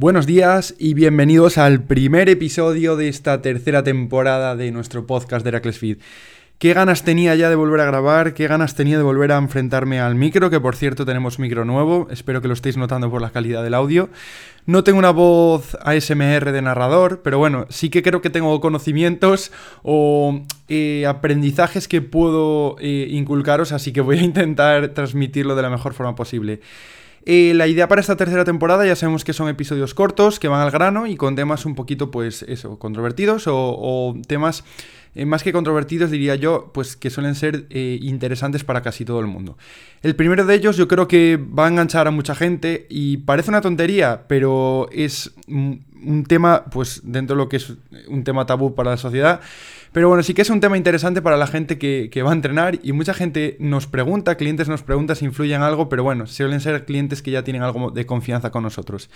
Buenos días y bienvenidos al primer episodio de esta tercera temporada de nuestro podcast de Heracles Feed. Qué ganas tenía ya de volver a grabar, qué ganas tenía de volver a enfrentarme al micro, que por cierto tenemos micro nuevo, espero que lo estéis notando por la calidad del audio. No tengo una voz ASMR de narrador, pero bueno, sí que creo que tengo conocimientos o eh, aprendizajes que puedo eh, inculcaros, así que voy a intentar transmitirlo de la mejor forma posible. Eh, la idea para esta tercera temporada ya sabemos que son episodios cortos, que van al grano y con temas un poquito, pues eso, controvertidos o, temas eh, más que controvertidos, diría yo, pues que suelen ser eh, interesantes para casi todo el mundo. El primero de ellos yo creo que va a enganchar a mucha gente y parece una tontería, pero es un tema, pues dentro de lo que es un tema tabú para la sociedad, pero bueno, sí que es un tema interesante para la gente que, va a entrenar y mucha gente nos pregunta, clientes nos preguntan si influyen algo, pero bueno, suelen ser clientes que ya tienen algo de confianza con nosotros.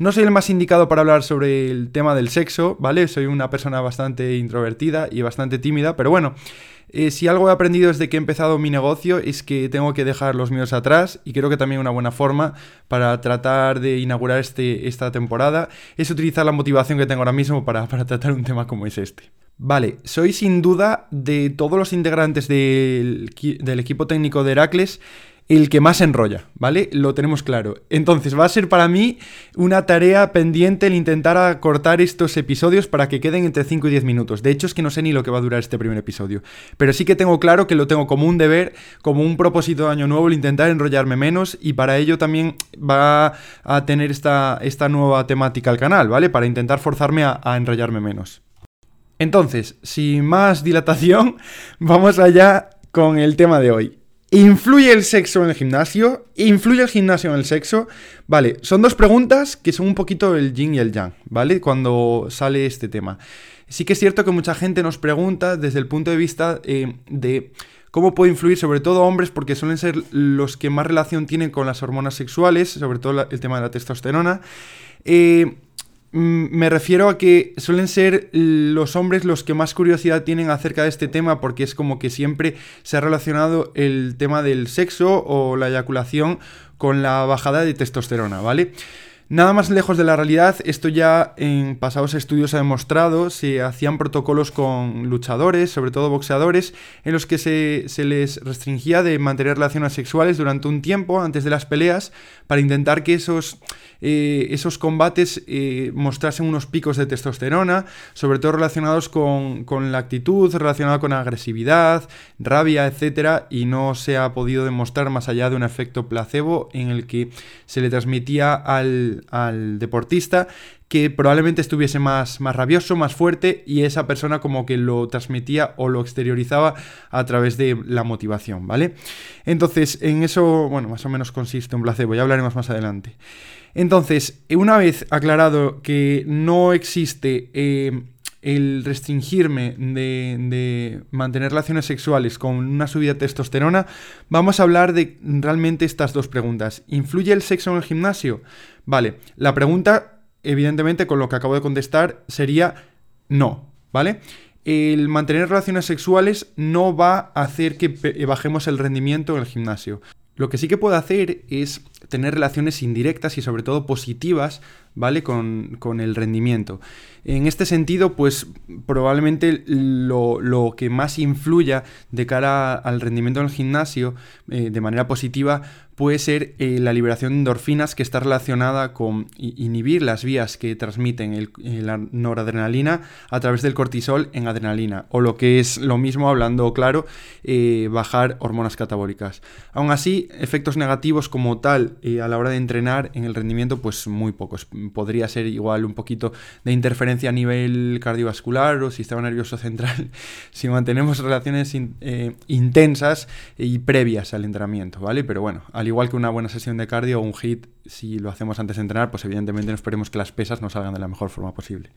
No soy el más indicado para hablar sobre el tema del sexo, ¿vale? Soy una persona bastante introvertida y bastante tímida, pero bueno, eh, si algo he aprendido desde que he empezado mi negocio es que tengo que dejar los míos atrás y creo que también una buena forma para tratar de inaugurar este, esta temporada es utilizar la motivación que tengo ahora mismo para, para tratar un tema como es este. Vale, soy sin duda de todos los integrantes del, equipo técnico de Heracles el que más enrolla, ¿vale? Lo tenemos claro. Entonces va a ser para mí una tarea pendiente el intentar acortar estos episodios para que queden entre 5 y 10 minutos. De hecho es que no sé ni lo que va a durar este primer episodio. Pero sí que tengo claro que lo tengo como un deber, como un propósito de año nuevo, el intentar enrollarme menos y para ello también va a tener esta, esta nueva temática al canal, ¿vale? Para intentar forzarme a enrollarme menos. Entonces, sin más dilatación, vamos allá con el tema de hoy. ¿Influye el sexo en el gimnasio? ¿Influye el gimnasio en el sexo? Vale, son dos preguntas que son un poquito el yin y el yang, ¿vale? Cuando sale este tema. Sí que es cierto que mucha gente nos pregunta desde el punto de vista eh, de cómo puede influir sobre todo hombres porque suelen ser los que más relación tienen con las hormonas sexuales, sobre todo el tema de la testosterona. Eh, me refiero a que suelen ser los hombres los que más curiosidad tienen acerca de este tema porque es como que siempre se ha relacionado el tema del sexo o la eyaculación con la bajada de testosterona, ¿vale? Nada más lejos de la realidad, esto ya en pasados estudios ha demostrado, se hacían protocolos con luchadores, sobre todo boxeadores, en los que se, se, les restringía de mantener relaciones sexuales durante un tiempo antes de las peleas para intentar que esos eh, esos combates eh, mostrasen unos picos de testosterona, sobre todo relacionados con, la actitud, relacionada con agresividad, rabia, etc. Y no se ha podido demostrar más allá de un efecto placebo en el que se le transmitía al, deportista que probablemente estuviese más, más rabioso, más fuerte y esa persona como que lo transmitía o lo exteriorizaba a través de la motivación, ¿vale? Entonces, en eso, bueno, más o menos consiste un placebo, ya hablaremos más adelante. Entonces, una vez aclarado que no existe eh, el restringirme de, mantener relaciones sexuales con una subida de testosterona, vamos a hablar de realmente estas dos preguntas. ¿Influye el sexo en el gimnasio? Vale, la pregunta, evidentemente, con lo que acabo de contestar, sería no, ¿vale? El mantener relaciones sexuales no va a hacer que bajemos el rendimiento en el gimnasio. Lo que sí que puede hacer es tener relaciones indirectas y sobre todo positivas, ¿vale? Con, con el rendimiento. En este sentido, pues probablemente lo, que más influya de cara al rendimiento en el gimnasio eh, de manera positiva puede ser eh, la liberación de endorfinas que está relacionada con inhibir las vías que transmiten la noradrenalina a través del cortisol en adrenalina, o lo que es lo mismo, hablando claro, eh, bajar hormonas catabólicas. Aún así, efectos negativos como tal a la hora de entrenar en el rendimiento, pues muy pocos. Podría ser igual un poquito de interferencia a nivel cardiovascular o sistema nervioso central si mantenemos relaciones eh, intensas y previas al entrenamiento, ¿vale? Pero bueno, al igual que una buena sesión de cardio o un hit, si lo hacemos antes de entrenar, pues evidentemente no esperemos que las pesas nos salgan de la mejor forma posible.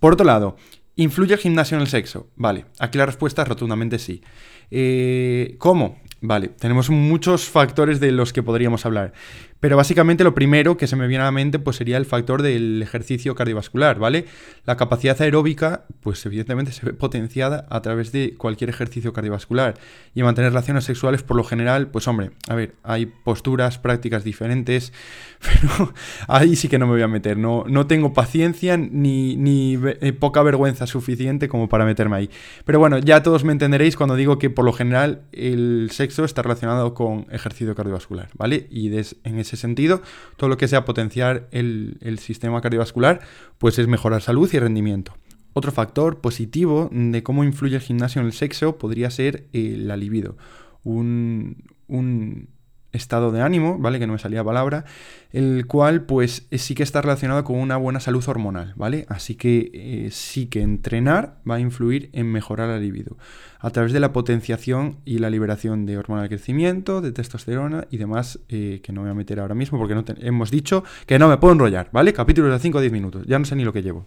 Por otro lado, ¿Influye el gimnasio en el sexo? Vale, aquí la respuesta es rotundamente sí. Eh, ¿Cómo? Vale, tenemos muchos factores de los que podríamos hablar. Pero básicamente lo primero que se me viene a la mente pues sería el factor del ejercicio cardiovascular, ¿vale? La capacidad aeróbica pues evidentemente se ve potenciada a través de cualquier ejercicio cardiovascular y mantener relaciones sexuales por lo general, pues hombre, a ver, hay posturas, prácticas diferentes, pero ahí sí que no me voy a meter, no, no tengo paciencia ni, ni eh, poca vergüenza suficiente como para meterme ahí. Pero bueno, ya todos me entenderéis cuando digo que por lo general el sexo está relacionado con ejercicio cardiovascular, ¿vale? Y en ese sentido, todo lo que sea potenciar el, sistema cardiovascular, pues es mejorar salud y rendimiento. Otro factor positivo de cómo influye el gimnasio en el sexo podría ser la libido. un, estado de ánimo, ¿vale? Que no me salía palabra, el cual pues sí que está relacionado con una buena salud hormonal, ¿vale? Así que eh, sí que entrenar va a influir en mejorar la libido a través de la potenciación y la liberación de hormona de crecimiento, de testosterona y demás eh, que no me voy a meter ahora mismo porque no hemos dicho que no me puedo enrollar, ¿vale? Capítulos de 5 o 10 minutos, ya no sé ni lo que llevo.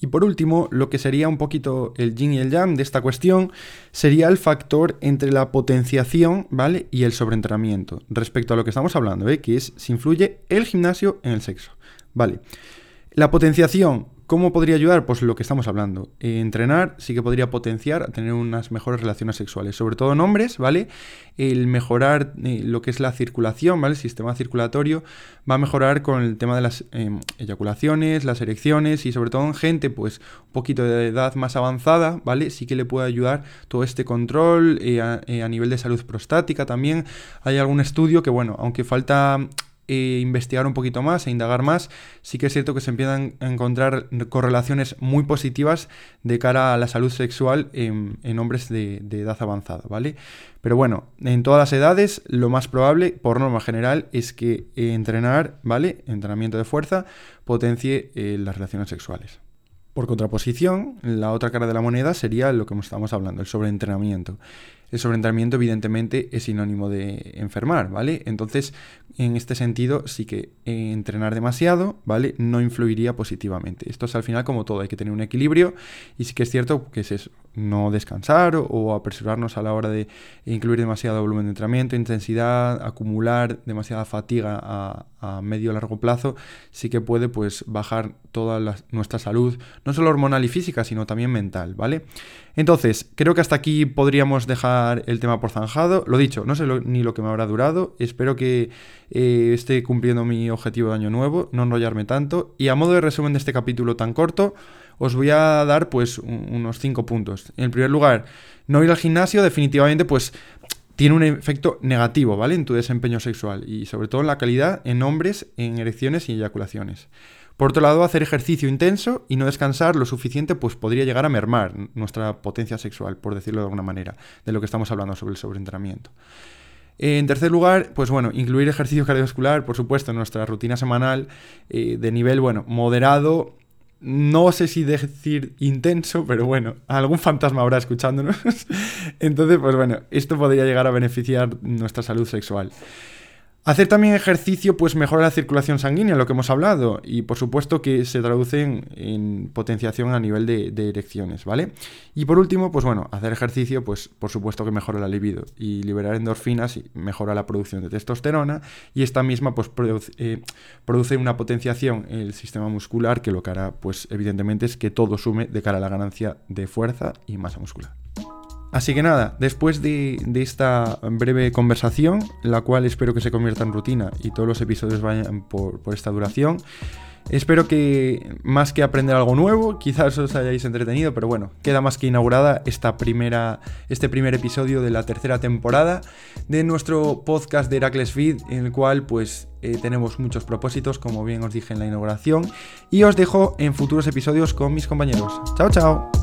Y por último, lo que sería un poquito el yin y el yang de esta cuestión sería el factor entre la potenciación, ¿vale? Y el sobreentrenamiento, respecto a lo que estamos hablando, ¿eh? Que es si influye el gimnasio en el sexo, ¿vale? La potenciación ¿Cómo podría ayudar? Pues lo que estamos hablando. Eh, entrenar sí que podría potenciar a tener unas mejores relaciones sexuales, sobre todo en hombres, ¿vale? El mejorar eh, lo que es la circulación, ¿vale? El sistema circulatorio va a mejorar con el tema de las em, eyaculaciones, las erecciones y sobre todo en gente, pues un poquito de edad más avanzada, ¿vale? Sí que le puede ayudar todo este control eh, a nivel de salud prostática también. Hay algún estudio que, bueno, aunque falta e investigar un poquito más e indagar más, sí que es cierto que se empiezan a encontrar correlaciones muy positivas de cara a la salud sexual en, hombres de, edad avanzada, ¿vale? Pero bueno, en todas las edades, lo más probable, por norma general, es que entrenar, ¿vale? Entrenamiento de fuerza, potencie eh, las relaciones sexuales. Por contraposición, la otra cara de la moneda sería lo que estamos hablando, el sobreentrenamiento el sobreentrenamiento evidentemente es sinónimo de enfermar, ¿vale? Entonces, en este sentido, sí que entrenar demasiado, ¿vale? No influiría positivamente. Esto es al final como todo, hay que tener un equilibrio y sí que es cierto que es eso, no descansar o apresurarnos a la hora de incluir demasiado volumen de entrenamiento, intensidad, acumular demasiada fatiga a, medio largo plazo, sí que puede pues bajar toda nuestra salud, no solo hormonal y física, sino también mental, ¿vale? Entonces, creo que hasta aquí podríamos dejar el tema por zanjado. Lo dicho, no sé ni lo que me habrá durado. Espero que eh, esté cumpliendo mi objetivo de año nuevo, no enrollarme tanto. Y a modo de resumen de este capítulo tan corto, os voy a dar pues unos 5 puntos. En primer lugar, no ir al gimnasio definitivamente pues tiene un efecto negativo, ¿vale? En tu desempeño sexual y sobre todo en la calidad en hombres, en erecciones y eyaculaciones. Por otro lado, hacer ejercicio intenso y no descansar lo suficiente pues podría llegar a mermar nuestra potencia sexual, por decirlo de alguna manera, de lo que estamos hablando sobre el sobreentrenamiento. En tercer lugar, pues bueno, incluir ejercicio cardiovascular, por supuesto, en nuestra rutina semanal eh, de nivel, bueno, moderado. No sé si decir intenso, pero bueno, algún fantasma habrá escuchándonos. Entonces, pues bueno, esto podría llegar a beneficiar nuestra salud sexual. Hacer también ejercicio pues mejora la circulación sanguínea, lo que hemos hablado, y por supuesto que se traduce en, potenciación a nivel de, erecciones, ¿vale? Y por último, pues bueno, hacer ejercicio pues por supuesto que mejora la libido y liberar endorfinas y mejora la producción de testosterona y esta misma pues produce, eh, produce una potenciación en el sistema muscular que lo que hará pues evidentemente es que todo sume de cara a la ganancia de fuerza y masa muscular. Así que nada, después de, esta breve conversación, la cual espero que se convierta en rutina y todos los episodios vayan por, esta duración, espero que más que aprender algo nuevo, quizás os hayáis entretenido, pero bueno, queda más que inaugurada esta primera, este primer episodio de la tercera temporada de nuestro podcast de Heracles Feed, en el cual pues eh, tenemos muchos propósitos, como bien os dije en la inauguración, y os dejo en futuros episodios con mis compañeros. Chao, chao.